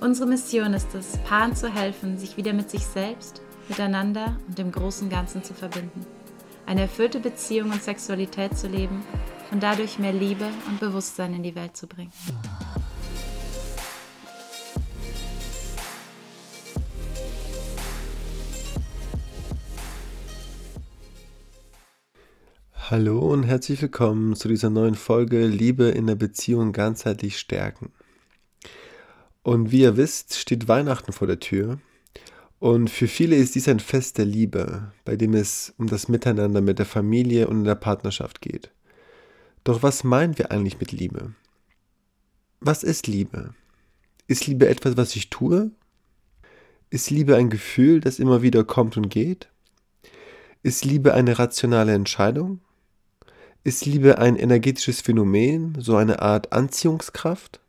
Unsere Mission ist es, Paaren zu helfen, sich wieder mit sich selbst, miteinander und dem großen Ganzen zu verbinden. Eine erfüllte Beziehung und Sexualität zu leben und dadurch mehr Liebe und Bewusstsein in die Welt zu bringen. Hallo und herzlich willkommen zu dieser neuen Folge Liebe in der Beziehung ganzheitlich stärken. Und wie ihr wisst, steht Weihnachten vor der Tür. Und für viele ist dies ein Fest der Liebe, bei dem es um das Miteinander mit der Familie und in der Partnerschaft geht. Doch was meinen wir eigentlich mit Liebe? Was ist Liebe? Ist Liebe etwas, was ich tue? Ist Liebe ein Gefühl, das immer wieder kommt und geht? Ist Liebe eine rationale Entscheidung? Ist Liebe ein energetisches Phänomen, so eine Art Anziehungskraft?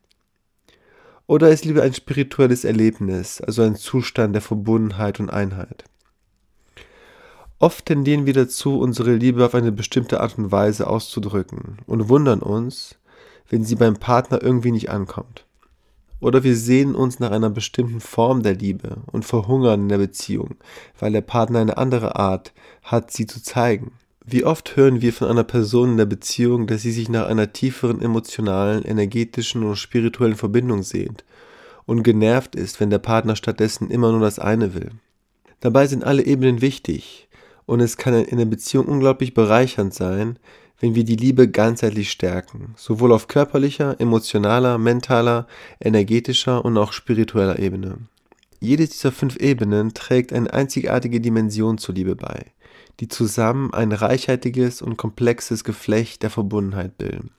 Oder ist Liebe ein spirituelles Erlebnis, also ein Zustand der Verbundenheit und Einheit? Oft tendieren wir dazu, unsere Liebe auf eine bestimmte Art und Weise auszudrücken und wundern uns, wenn sie beim Partner irgendwie nicht ankommt. Oder wir sehen uns nach einer bestimmten Form der Liebe und verhungern in der Beziehung, weil der Partner eine andere Art hat, sie zu zeigen. Wie oft hören wir von einer Person in der Beziehung, dass sie sich nach einer tieferen emotionalen, energetischen und spirituellen Verbindung sehnt und genervt ist, wenn der Partner stattdessen immer nur das eine will. Dabei sind alle Ebenen wichtig und es kann in der Beziehung unglaublich bereichernd sein, wenn wir die Liebe ganzheitlich stärken, sowohl auf körperlicher, emotionaler, mentaler, energetischer und auch spiritueller Ebene. Jede dieser fünf Ebenen trägt eine einzigartige Dimension zur Liebe bei die zusammen ein reichhaltiges und komplexes Geflecht der Verbundenheit bilden.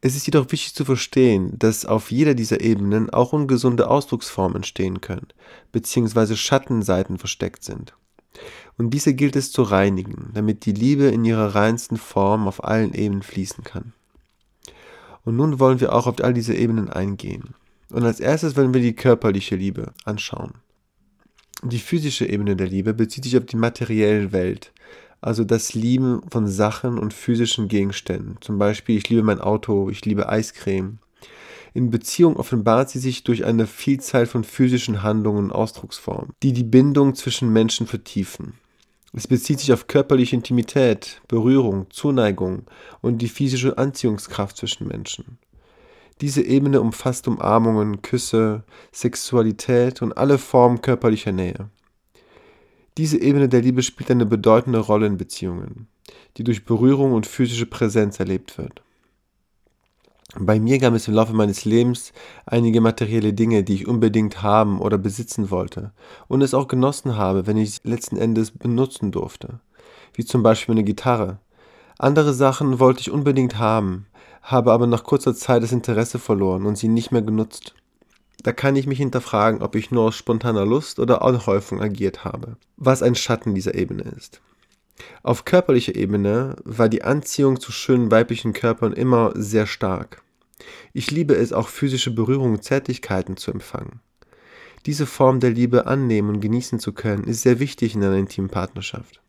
Es ist jedoch wichtig zu verstehen, dass auf jeder dieser Ebenen auch ungesunde Ausdrucksformen entstehen können, beziehungsweise Schattenseiten versteckt sind. Und diese gilt es zu reinigen, damit die Liebe in ihrer reinsten Form auf allen Ebenen fließen kann. Und nun wollen wir auch auf all diese Ebenen eingehen. Und als erstes wollen wir die körperliche Liebe anschauen. Die physische Ebene der Liebe bezieht sich auf die materielle Welt, also das Lieben von Sachen und physischen Gegenständen. Zum Beispiel, ich liebe mein Auto, ich liebe Eiscreme. In Beziehung offenbart sie sich durch eine Vielzahl von physischen Handlungen und Ausdrucksformen, die die Bindung zwischen Menschen vertiefen. Es bezieht sich auf körperliche Intimität, Berührung, Zuneigung und die physische Anziehungskraft zwischen Menschen. Diese Ebene umfasst Umarmungen, Küsse, Sexualität und alle Formen körperlicher Nähe. Diese Ebene der Liebe spielt eine bedeutende Rolle in Beziehungen, die durch Berührung und physische Präsenz erlebt wird. Bei mir gab es im Laufe meines Lebens einige materielle Dinge, die ich unbedingt haben oder besitzen wollte und es auch genossen habe, wenn ich sie letzten Endes benutzen durfte, wie zum Beispiel eine Gitarre. Andere Sachen wollte ich unbedingt haben, habe aber nach kurzer Zeit das Interesse verloren und sie nicht mehr genutzt. Da kann ich mich hinterfragen, ob ich nur aus spontaner Lust oder Anhäufung agiert habe, was ein Schatten dieser Ebene ist. Auf körperlicher Ebene war die Anziehung zu schönen weiblichen Körpern immer sehr stark. Ich liebe es auch physische Berührung und Zärtlichkeiten zu empfangen. Diese Form der Liebe annehmen und genießen zu können, ist sehr wichtig in einer intimen Partnerschaft.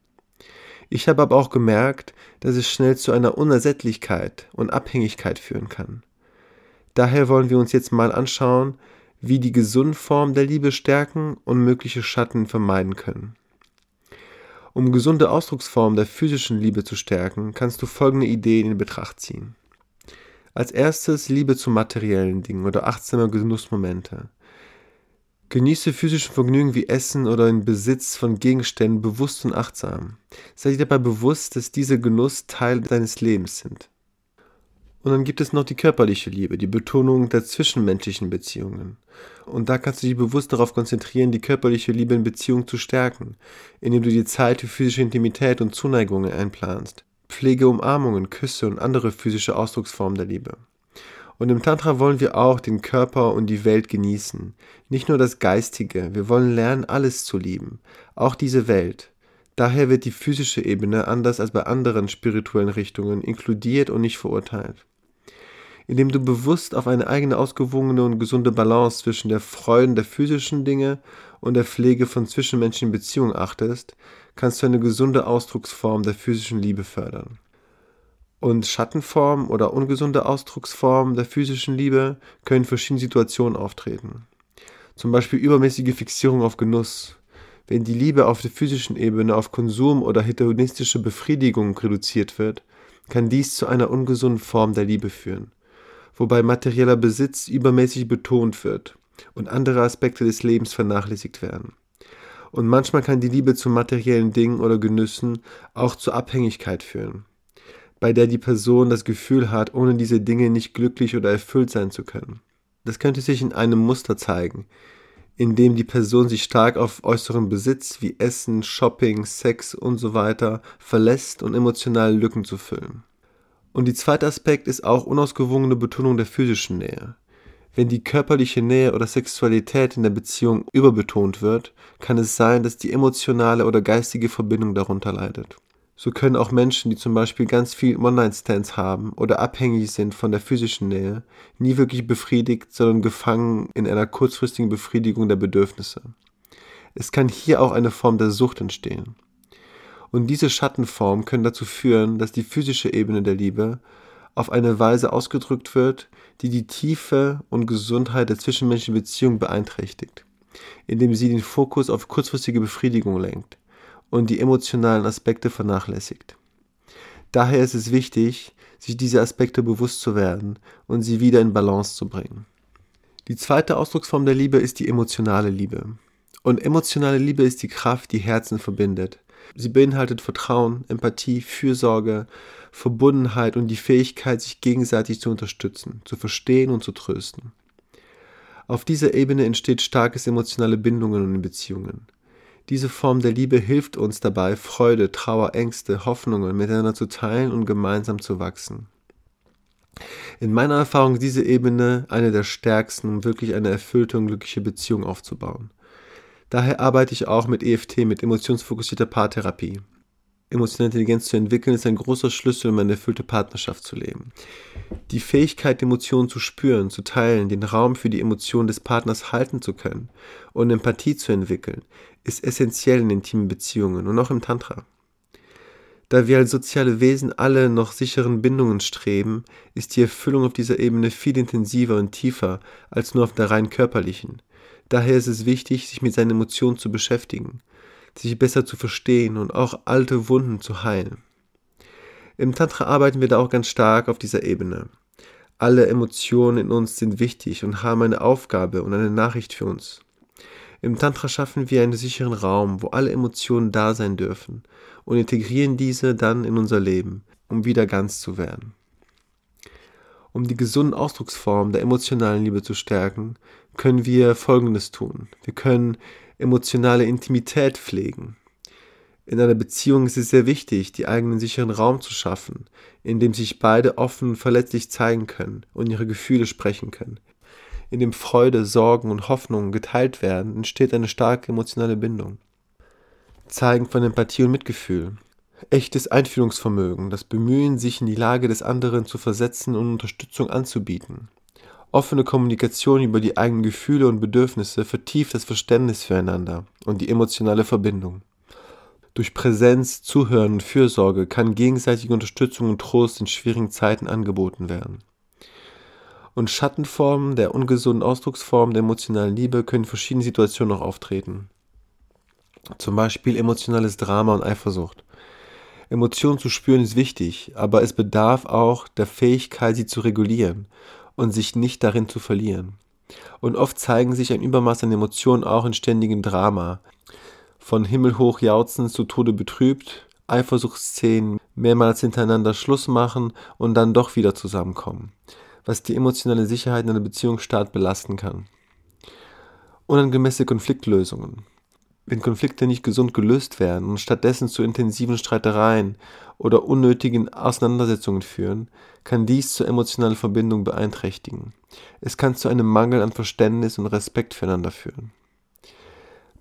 Ich habe aber auch gemerkt, dass es schnell zu einer Unersättlichkeit und Abhängigkeit führen kann. Daher wollen wir uns jetzt mal anschauen, wie die gesunde Form der Liebe stärken und mögliche Schatten vermeiden können. Um gesunde Ausdrucksformen der physischen Liebe zu stärken, kannst du folgende Ideen in Betracht ziehen. Als erstes Liebe zu materiellen Dingen oder achtsame Genussmomente. Genieße physische Vergnügen wie Essen oder den Besitz von Gegenständen bewusst und achtsam. Sei dir dabei bewusst, dass diese Genuss Teil deines Lebens sind. Und dann gibt es noch die körperliche Liebe, die Betonung der zwischenmenschlichen Beziehungen. Und da kannst du dich bewusst darauf konzentrieren, die körperliche Liebe in Beziehung zu stärken, indem du die Zeit für physische Intimität und Zuneigung einplanst. Pflege Umarmungen, Küsse und andere physische Ausdrucksformen der Liebe. Und im Tantra wollen wir auch den Körper und die Welt genießen. Nicht nur das Geistige, wir wollen lernen, alles zu lieben, auch diese Welt. Daher wird die physische Ebene, anders als bei anderen spirituellen Richtungen, inkludiert und nicht verurteilt. Indem du bewusst auf eine eigene ausgewogene und gesunde Balance zwischen der Freuden der physischen Dinge und der Pflege von zwischenmenschlichen Beziehungen achtest, kannst du eine gesunde Ausdrucksform der physischen Liebe fördern. Und Schattenformen oder ungesunde Ausdrucksformen der physischen Liebe können in verschiedenen Situationen auftreten. Zum Beispiel übermäßige Fixierung auf Genuss. Wenn die Liebe auf der physischen Ebene auf Konsum oder hedonistische Befriedigung reduziert wird, kann dies zu einer ungesunden Form der Liebe führen, wobei materieller Besitz übermäßig betont wird und andere Aspekte des Lebens vernachlässigt werden. Und manchmal kann die Liebe zu materiellen Dingen oder Genüssen auch zur Abhängigkeit führen bei der die Person das Gefühl hat, ohne diese Dinge nicht glücklich oder erfüllt sein zu können. Das könnte sich in einem Muster zeigen, in dem die Person sich stark auf äußeren Besitz wie Essen, Shopping, Sex und so weiter verlässt und emotionale Lücken zu füllen. Und die zweite Aspekt ist auch unausgewogene Betonung der physischen Nähe. Wenn die körperliche Nähe oder Sexualität in der Beziehung überbetont wird, kann es sein, dass die emotionale oder geistige Verbindung darunter leidet. So können auch Menschen, die zum Beispiel ganz viel One-Night-Stands haben oder abhängig sind von der physischen Nähe, nie wirklich befriedigt, sondern gefangen in einer kurzfristigen Befriedigung der Bedürfnisse. Es kann hier auch eine Form der Sucht entstehen. Und diese Schattenformen können dazu führen, dass die physische Ebene der Liebe auf eine Weise ausgedrückt wird, die die Tiefe und Gesundheit der zwischenmenschlichen Beziehung beeinträchtigt, indem sie den Fokus auf kurzfristige Befriedigung lenkt und die emotionalen Aspekte vernachlässigt. Daher ist es wichtig, sich diese Aspekte bewusst zu werden und sie wieder in Balance zu bringen. Die zweite Ausdrucksform der Liebe ist die emotionale Liebe. Und emotionale Liebe ist die Kraft, die Herzen verbindet. Sie beinhaltet Vertrauen, Empathie, Fürsorge, Verbundenheit und die Fähigkeit, sich gegenseitig zu unterstützen, zu verstehen und zu trösten. Auf dieser Ebene entsteht starkes emotionale Bindungen und Beziehungen. Diese Form der Liebe hilft uns dabei, Freude, Trauer, Ängste, Hoffnungen miteinander zu teilen und gemeinsam zu wachsen. In meiner Erfahrung ist diese Ebene eine der stärksten, um wirklich eine erfüllte und glückliche Beziehung aufzubauen. Daher arbeite ich auch mit EFT, mit emotionsfokussierter Paartherapie. Emotionale Intelligenz zu entwickeln ist ein großer Schlüssel, um eine erfüllte Partnerschaft zu leben. Die Fähigkeit, Emotionen zu spüren, zu teilen, den Raum für die Emotionen des Partners halten zu können und Empathie zu entwickeln, ist essentiell in intimen Beziehungen und auch im Tantra. Da wir als soziale Wesen alle noch sicheren Bindungen streben, ist die Erfüllung auf dieser Ebene viel intensiver und tiefer als nur auf der rein körperlichen. Daher ist es wichtig, sich mit seinen Emotionen zu beschäftigen, sich besser zu verstehen und auch alte Wunden zu heilen. Im Tantra arbeiten wir da auch ganz stark auf dieser Ebene. Alle Emotionen in uns sind wichtig und haben eine Aufgabe und eine Nachricht für uns. Im Tantra schaffen wir einen sicheren Raum, wo alle Emotionen da sein dürfen und integrieren diese dann in unser Leben, um wieder ganz zu werden. Um die gesunden Ausdrucksformen der emotionalen Liebe zu stärken, können wir Folgendes tun. Wir können emotionale Intimität pflegen. In einer Beziehung ist es sehr wichtig, die eigenen sicheren Raum zu schaffen, in dem sich beide offen und verletzlich zeigen können und ihre Gefühle sprechen können, in dem Freude, Sorgen und Hoffnungen geteilt werden, entsteht eine starke emotionale Bindung. Zeigen von Empathie und Mitgefühl. Echtes Einfühlungsvermögen, das Bemühen, sich in die Lage des anderen zu versetzen und Unterstützung anzubieten. Offene Kommunikation über die eigenen Gefühle und Bedürfnisse vertieft das Verständnis füreinander und die emotionale Verbindung. Durch Präsenz, Zuhören und Fürsorge kann gegenseitige Unterstützung und Trost in schwierigen Zeiten angeboten werden und Schattenformen der ungesunden Ausdrucksform der emotionalen Liebe können in verschiedenen Situationen auch auftreten. Zum Beispiel emotionales Drama und Eifersucht. Emotionen zu spüren ist wichtig, aber es bedarf auch der Fähigkeit, sie zu regulieren und sich nicht darin zu verlieren. Und oft zeigen sich ein Übermaß an Emotionen auch in ständigem Drama. Von himmelhoch jauchzend zu Tode betrübt, Eifersuchtsszenen, mehrmals hintereinander Schluss machen und dann doch wieder zusammenkommen was die emotionale Sicherheit in einer Beziehung stark belasten kann. Unangemessene Konfliktlösungen. Wenn Konflikte nicht gesund gelöst werden und stattdessen zu intensiven Streitereien oder unnötigen Auseinandersetzungen führen, kann dies zur emotionalen Verbindung beeinträchtigen. Es kann zu einem Mangel an Verständnis und Respekt füreinander führen.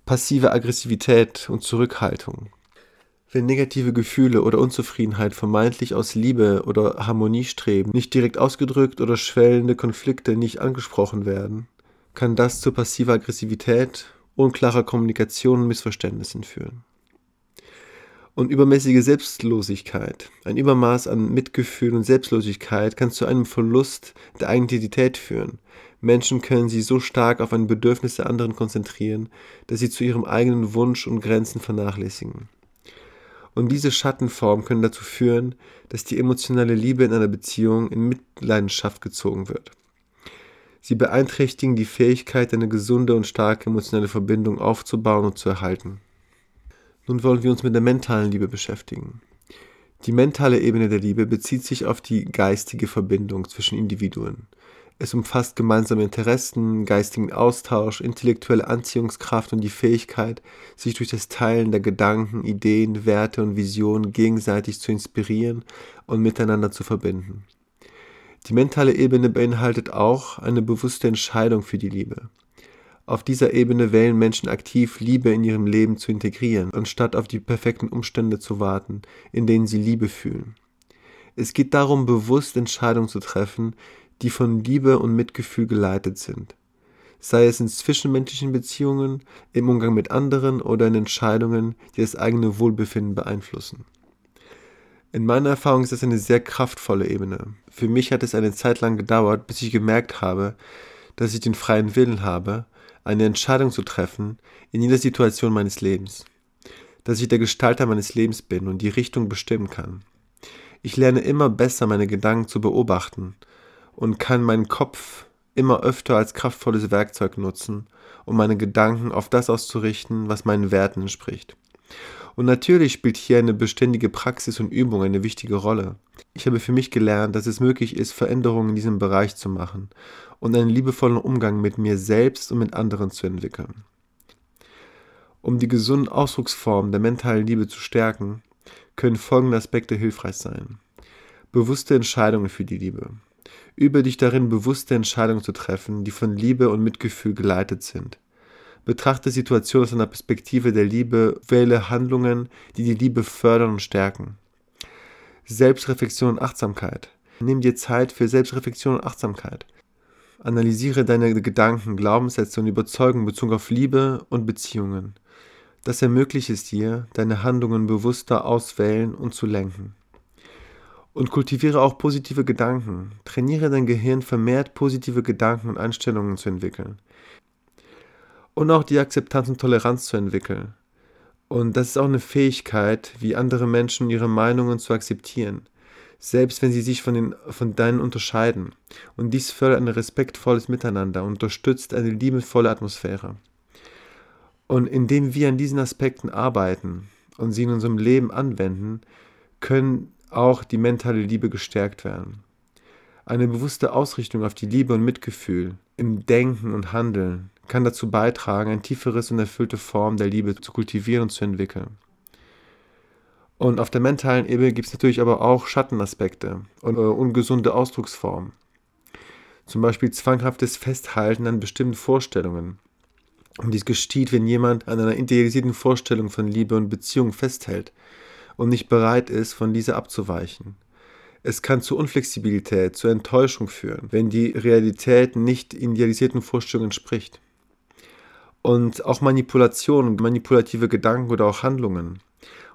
Passive Aggressivität und Zurückhaltung. Wenn negative Gefühle oder Unzufriedenheit vermeintlich aus Liebe oder Harmonie streben, nicht direkt ausgedrückt oder schwellende Konflikte nicht angesprochen werden, kann das zu passiver Aggressivität, unklarer Kommunikation und Missverständnissen führen. Und übermäßige Selbstlosigkeit, ein Übermaß an Mitgefühl und Selbstlosigkeit kann zu einem Verlust der Identität führen. Menschen können sich so stark auf ein Bedürfnis der anderen konzentrieren, dass sie zu ihrem eigenen Wunsch und Grenzen vernachlässigen. Und diese Schattenformen können dazu führen, dass die emotionale Liebe in einer Beziehung in Mitleidenschaft gezogen wird. Sie beeinträchtigen die Fähigkeit, eine gesunde und starke emotionale Verbindung aufzubauen und zu erhalten. Nun wollen wir uns mit der mentalen Liebe beschäftigen. Die mentale Ebene der Liebe bezieht sich auf die geistige Verbindung zwischen Individuen. Es umfasst gemeinsame Interessen, geistigen Austausch, intellektuelle Anziehungskraft und die Fähigkeit, sich durch das Teilen der Gedanken, Ideen, Werte und Visionen gegenseitig zu inspirieren und miteinander zu verbinden. Die mentale Ebene beinhaltet auch eine bewusste Entscheidung für die Liebe. Auf dieser Ebene wählen Menschen aktiv, Liebe in ihrem Leben zu integrieren, anstatt auf die perfekten Umstände zu warten, in denen sie Liebe fühlen. Es geht darum, bewusst Entscheidungen zu treffen, die von Liebe und Mitgefühl geleitet sind, sei es in zwischenmenschlichen Beziehungen, im Umgang mit anderen oder in Entscheidungen, die das eigene Wohlbefinden beeinflussen. In meiner Erfahrung ist das eine sehr kraftvolle Ebene. Für mich hat es eine Zeit lang gedauert, bis ich gemerkt habe, dass ich den freien Willen habe, eine Entscheidung zu treffen in jeder Situation meines Lebens. Dass ich der Gestalter meines Lebens bin und die Richtung bestimmen kann. Ich lerne immer besser meine Gedanken zu beobachten und kann meinen Kopf immer öfter als kraftvolles Werkzeug nutzen, um meine Gedanken auf das auszurichten, was meinen Werten entspricht. Und natürlich spielt hier eine beständige Praxis und Übung eine wichtige Rolle. Ich habe für mich gelernt, dass es möglich ist, Veränderungen in diesem Bereich zu machen und einen liebevollen Umgang mit mir selbst und mit anderen zu entwickeln. Um die gesunden Ausdrucksformen der mentalen Liebe zu stärken, können folgende Aspekte hilfreich sein. Bewusste Entscheidungen für die Liebe. Übe dich darin, bewusste Entscheidungen zu treffen, die von Liebe und Mitgefühl geleitet sind. Betrachte Situationen aus einer Perspektive der Liebe, wähle Handlungen, die die Liebe fördern und stärken. Selbstreflexion und Achtsamkeit. Nimm dir Zeit für Selbstreflexion und Achtsamkeit. Analysiere deine Gedanken, Glaubenssätze und Überzeugungen bezogen auf Liebe und Beziehungen. Das ermöglicht es dir, deine Handlungen bewusster auswählen und zu lenken. Und kultiviere auch positive Gedanken. Trainiere dein Gehirn vermehrt positive Gedanken und Einstellungen zu entwickeln. Und auch die Akzeptanz und Toleranz zu entwickeln. Und das ist auch eine Fähigkeit, wie andere Menschen ihre Meinungen zu akzeptieren, selbst wenn sie sich von, den, von deinen unterscheiden. Und dies fördert ein respektvolles Miteinander und unterstützt eine liebevolle Atmosphäre. Und indem wir an diesen Aspekten arbeiten und sie in unserem Leben anwenden, können auch die mentale Liebe gestärkt werden. Eine bewusste Ausrichtung auf die Liebe und Mitgefühl im Denken und Handeln kann dazu beitragen, ein tieferes und erfüllte Form der Liebe zu kultivieren und zu entwickeln. Und auf der mentalen Ebene gibt es natürlich aber auch Schattenaspekte und äh, ungesunde Ausdrucksformen. Zum Beispiel zwanghaftes Festhalten an bestimmten Vorstellungen. Und dies geschieht, wenn jemand an einer idealisierten Vorstellung von Liebe und Beziehung festhält und nicht bereit ist, von dieser abzuweichen. Es kann zu Unflexibilität, zu Enttäuschung führen, wenn die Realität nicht idealisierten Vorstellungen entspricht. Und auch Manipulation, manipulative Gedanken oder auch Handlungen.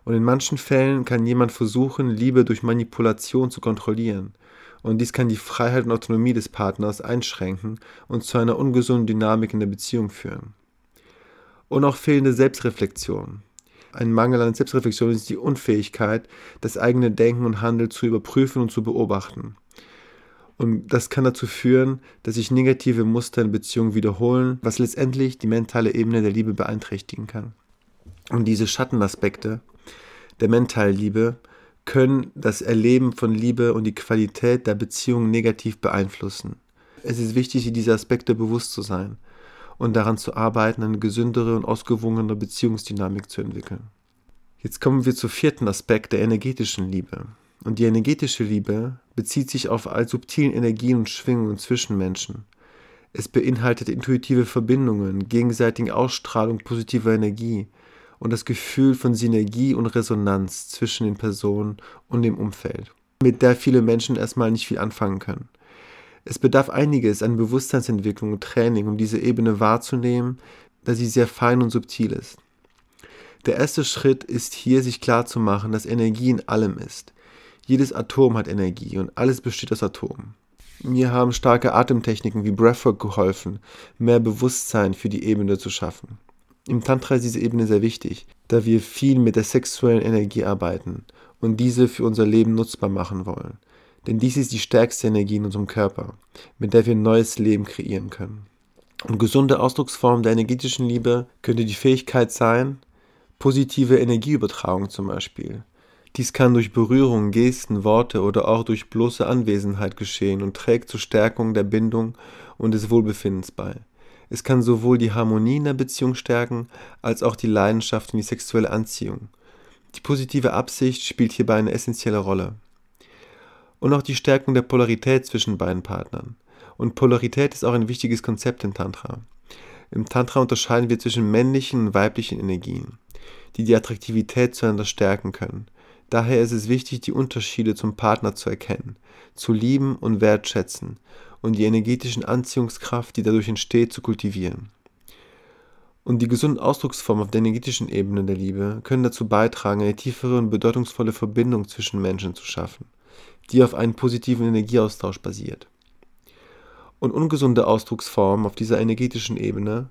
Und in manchen Fällen kann jemand versuchen, Liebe durch Manipulation zu kontrollieren. Und dies kann die Freiheit und Autonomie des Partners einschränken und zu einer ungesunden Dynamik in der Beziehung führen. Und auch fehlende Selbstreflexion. Ein Mangel an Selbstreflexion ist die Unfähigkeit, das eigene Denken und Handeln zu überprüfen und zu beobachten. Und das kann dazu führen, dass sich negative Muster in Beziehungen wiederholen, was letztendlich die mentale Ebene der Liebe beeinträchtigen kann. Und diese Schattenaspekte der mentalen Liebe können das Erleben von Liebe und die Qualität der Beziehung negativ beeinflussen. Es ist wichtig, sich diese Aspekte bewusst zu sein und daran zu arbeiten, eine gesündere und ausgewogene Beziehungsdynamik zu entwickeln. Jetzt kommen wir zum vierten Aspekt der energetischen Liebe. Und die energetische Liebe bezieht sich auf all subtilen Energien und Schwingungen zwischen Menschen. Es beinhaltet intuitive Verbindungen, gegenseitige Ausstrahlung positiver Energie und das Gefühl von Synergie und Resonanz zwischen den Personen und dem Umfeld, mit der viele Menschen erstmal nicht viel anfangen können. Es bedarf einiges an Bewusstseinsentwicklung und Training, um diese Ebene wahrzunehmen, da sie sehr fein und subtil ist. Der erste Schritt ist hier, sich klarzumachen, dass Energie in allem ist. Jedes Atom hat Energie und alles besteht aus Atomen. Mir haben starke Atemtechniken wie Breathwork geholfen, mehr Bewusstsein für die Ebene zu schaffen. Im Tantra ist diese Ebene sehr wichtig, da wir viel mit der sexuellen Energie arbeiten und diese für unser Leben nutzbar machen wollen. Denn dies ist die stärkste Energie in unserem Körper, mit der wir ein neues Leben kreieren können. Und gesunde Ausdrucksform der energetischen Liebe könnte die Fähigkeit sein, positive Energieübertragung zum Beispiel, dies kann durch Berührung, Gesten, Worte oder auch durch bloße Anwesenheit geschehen und trägt zur Stärkung der Bindung und des Wohlbefindens bei. Es kann sowohl die Harmonie in der Beziehung stärken, als auch die Leidenschaft und die sexuelle Anziehung. Die positive Absicht spielt hierbei eine essentielle Rolle. Und auch die Stärkung der Polarität zwischen beiden Partnern. Und Polarität ist auch ein wichtiges Konzept im Tantra. Im Tantra unterscheiden wir zwischen männlichen und weiblichen Energien, die die Attraktivität zueinander stärken können. Daher ist es wichtig, die Unterschiede zum Partner zu erkennen, zu lieben und wertschätzen und die energetischen Anziehungskraft, die dadurch entsteht, zu kultivieren. Und die gesunden Ausdrucksformen auf der energetischen Ebene der Liebe können dazu beitragen, eine tiefere und bedeutungsvolle Verbindung zwischen Menschen zu schaffen, die auf einen positiven Energieaustausch basiert. Und ungesunde Ausdrucksformen auf dieser energetischen Ebene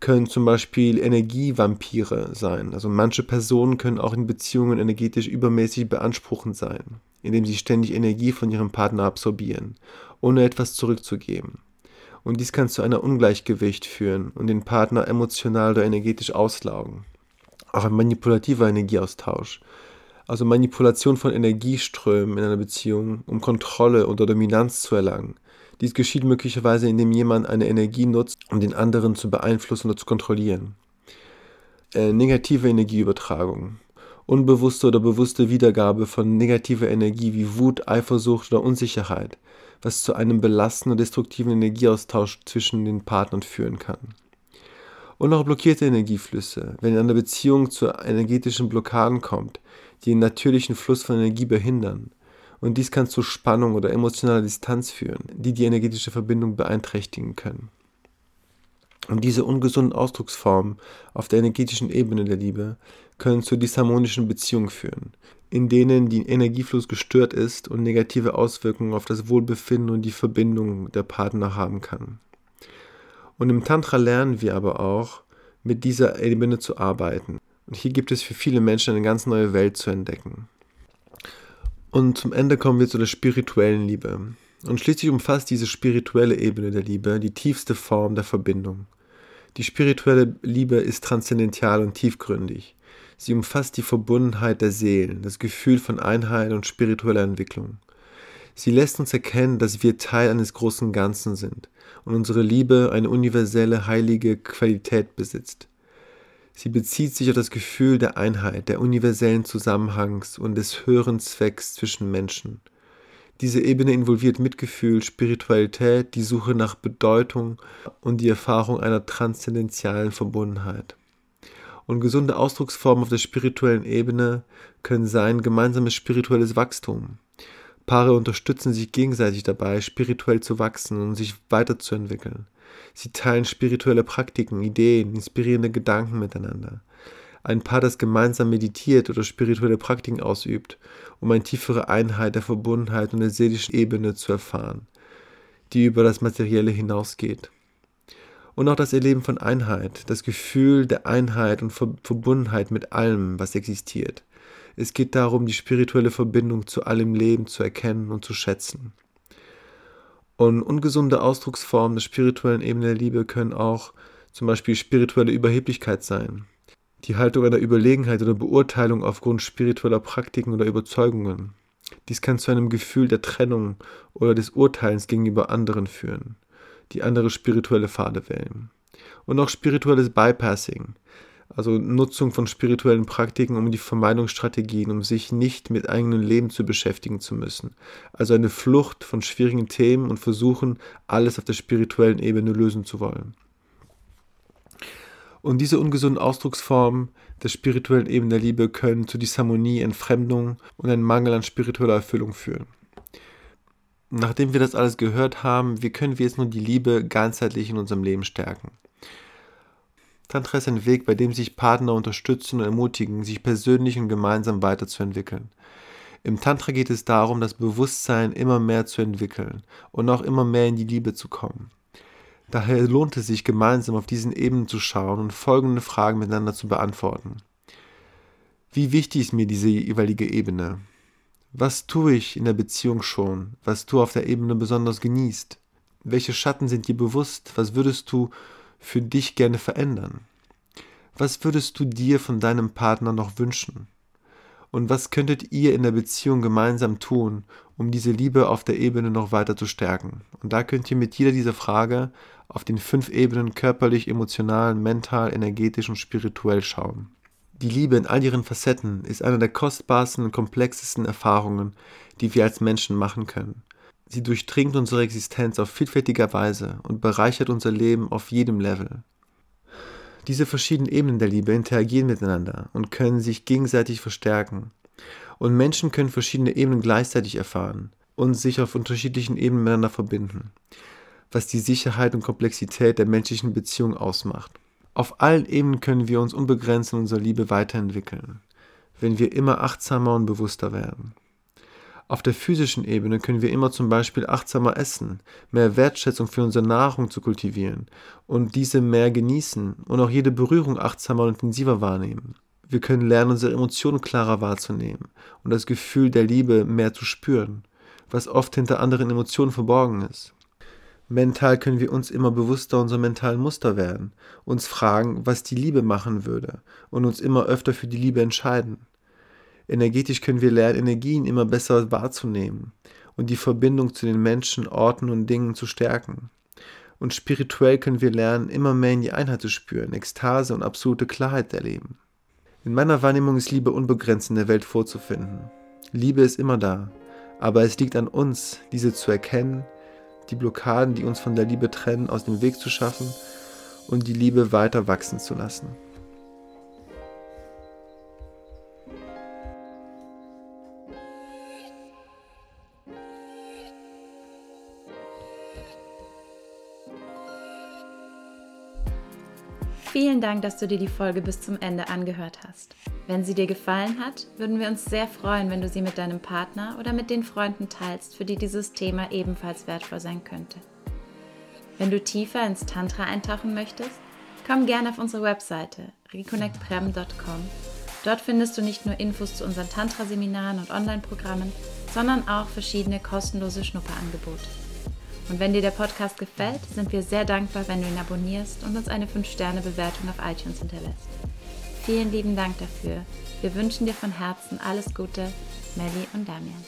können zum Beispiel Energievampire sein. Also manche Personen können auch in Beziehungen energetisch übermäßig beanspruchend sein, indem sie ständig Energie von ihrem Partner absorbieren, ohne etwas zurückzugeben. Und dies kann zu einer Ungleichgewicht führen und den Partner emotional oder energetisch auslaugen. Auch ein manipulativer Energieaustausch. Also Manipulation von Energieströmen in einer Beziehung, um Kontrolle oder Dominanz zu erlangen dies geschieht möglicherweise, indem jemand eine Energie nutzt, um den anderen zu beeinflussen oder zu kontrollieren. Äh, negative Energieübertragung. Unbewusste oder bewusste Wiedergabe von negativer Energie wie Wut, Eifersucht oder Unsicherheit, was zu einem belastenden und destruktiven Energieaustausch zwischen den Partnern führen kann. Und auch blockierte Energieflüsse, wenn in einer Beziehung zu energetischen Blockaden kommt, die den natürlichen Fluss von Energie behindern, und dies kann zu Spannung oder emotionaler Distanz führen, die die energetische Verbindung beeinträchtigen können. Und diese ungesunden Ausdrucksformen auf der energetischen Ebene der Liebe können zu disharmonischen Beziehungen führen, in denen die Energiefluss gestört ist und negative Auswirkungen auf das Wohlbefinden und die Verbindung der Partner haben kann. Und im Tantra lernen wir aber auch, mit dieser Ebene zu arbeiten. Und hier gibt es für viele Menschen eine ganz neue Welt zu entdecken. Und zum Ende kommen wir zu der spirituellen Liebe. Und schließlich umfasst diese spirituelle Ebene der Liebe die tiefste Form der Verbindung. Die spirituelle Liebe ist transzendental und tiefgründig. Sie umfasst die Verbundenheit der Seelen, das Gefühl von Einheit und spiritueller Entwicklung. Sie lässt uns erkennen, dass wir Teil eines großen Ganzen sind und unsere Liebe eine universelle, heilige Qualität besitzt. Sie bezieht sich auf das Gefühl der Einheit, der universellen Zusammenhangs und des höheren Zwecks zwischen Menschen. Diese Ebene involviert Mitgefühl, Spiritualität, die Suche nach Bedeutung und die Erfahrung einer transzendentialen Verbundenheit. Und gesunde Ausdrucksformen auf der spirituellen Ebene können sein gemeinsames spirituelles Wachstum. Paare unterstützen sich gegenseitig dabei, spirituell zu wachsen und sich weiterzuentwickeln. Sie teilen spirituelle Praktiken, Ideen, inspirierende Gedanken miteinander. Ein Paar, das gemeinsam meditiert oder spirituelle Praktiken ausübt, um eine tiefere Einheit der Verbundenheit und der seelischen Ebene zu erfahren, die über das Materielle hinausgeht. Und auch das Erleben von Einheit, das Gefühl der Einheit und Verbundenheit mit allem, was existiert. Es geht darum, die spirituelle Verbindung zu allem Leben zu erkennen und zu schätzen. Und ungesunde Ausdrucksformen der spirituellen Ebene der Liebe können auch zum Beispiel spirituelle Überheblichkeit sein. Die Haltung einer Überlegenheit oder Beurteilung aufgrund spiritueller Praktiken oder Überzeugungen. Dies kann zu einem Gefühl der Trennung oder des Urteilens gegenüber anderen führen, die andere spirituelle Pfade wählen. Und auch spirituelles Bypassing, also Nutzung von spirituellen Praktiken um die Vermeidungsstrategien, um sich nicht mit eigenem Leben zu beschäftigen zu müssen. Also eine Flucht von schwierigen Themen und versuchen, alles auf der spirituellen Ebene lösen zu wollen. Und diese ungesunden Ausdrucksformen der spirituellen Ebene der Liebe können zu Disharmonie, Entfremdung und einem Mangel an spiritueller Erfüllung führen. Nachdem wir das alles gehört haben, wie können wir jetzt nun die Liebe ganzheitlich in unserem Leben stärken? Tantra ist ein Weg, bei dem sich Partner unterstützen und ermutigen, sich persönlich und gemeinsam weiterzuentwickeln. Im Tantra geht es darum, das Bewusstsein immer mehr zu entwickeln und auch immer mehr in die Liebe zu kommen. Daher lohnt es sich, gemeinsam auf diesen Ebenen zu schauen und folgende Fragen miteinander zu beantworten. Wie wichtig ist mir diese jeweilige Ebene? Was tue ich in der Beziehung schon, was du auf der Ebene besonders genießt? Welche Schatten sind dir bewusst? Was würdest du für dich gerne verändern? Was würdest du dir von deinem Partner noch wünschen? Und was könntet ihr in der Beziehung gemeinsam tun, um diese Liebe auf der Ebene noch weiter zu stärken? Und da könnt ihr mit jeder dieser Frage auf den fünf Ebenen körperlich, emotional, mental, energetisch und spirituell schauen. Die Liebe in all ihren Facetten ist eine der kostbarsten und komplexesten Erfahrungen, die wir als Menschen machen können. Sie durchdringt unsere Existenz auf vielfältiger Weise und bereichert unser Leben auf jedem Level. Diese verschiedenen Ebenen der Liebe interagieren miteinander und können sich gegenseitig verstärken. Und Menschen können verschiedene Ebenen gleichzeitig erfahren und sich auf unterschiedlichen Ebenen miteinander verbinden, was die Sicherheit und Komplexität der menschlichen Beziehung ausmacht. Auf allen Ebenen können wir uns unbegrenzt in unserer Liebe weiterentwickeln, wenn wir immer achtsamer und bewusster werden. Auf der physischen Ebene können wir immer zum Beispiel achtsamer essen, mehr Wertschätzung für unsere Nahrung zu kultivieren und diese mehr genießen und auch jede Berührung achtsamer und intensiver wahrnehmen. Wir können lernen, unsere Emotionen klarer wahrzunehmen und das Gefühl der Liebe mehr zu spüren, was oft hinter anderen Emotionen verborgen ist. Mental können wir uns immer bewusster unserer mentalen Muster werden, uns fragen, was die Liebe machen würde und uns immer öfter für die Liebe entscheiden. Energetisch können wir lernen, Energien immer besser wahrzunehmen und die Verbindung zu den Menschen, Orten und Dingen zu stärken. Und spirituell können wir lernen, immer mehr in die Einheit zu spüren, Ekstase und absolute Klarheit erleben. In meiner Wahrnehmung ist Liebe unbegrenzt in der Welt vorzufinden. Liebe ist immer da, aber es liegt an uns, diese zu erkennen, die Blockaden, die uns von der Liebe trennen, aus dem Weg zu schaffen und die Liebe weiter wachsen zu lassen. Vielen Dank, dass du dir die Folge bis zum Ende angehört hast. Wenn sie dir gefallen hat, würden wir uns sehr freuen, wenn du sie mit deinem Partner oder mit den Freunden teilst, für die dieses Thema ebenfalls wertvoll sein könnte. Wenn du tiefer ins Tantra eintauchen möchtest, komm gerne auf unsere Webseite reconnectprem.com. Dort findest du nicht nur Infos zu unseren Tantra-Seminaren und Online-Programmen, sondern auch verschiedene kostenlose Schnupperangebote. Und wenn dir der Podcast gefällt, sind wir sehr dankbar, wenn du ihn abonnierst und uns eine 5-Sterne-Bewertung auf iTunes hinterlässt. Vielen lieben Dank dafür. Wir wünschen dir von Herzen alles Gute, Melly und Damian.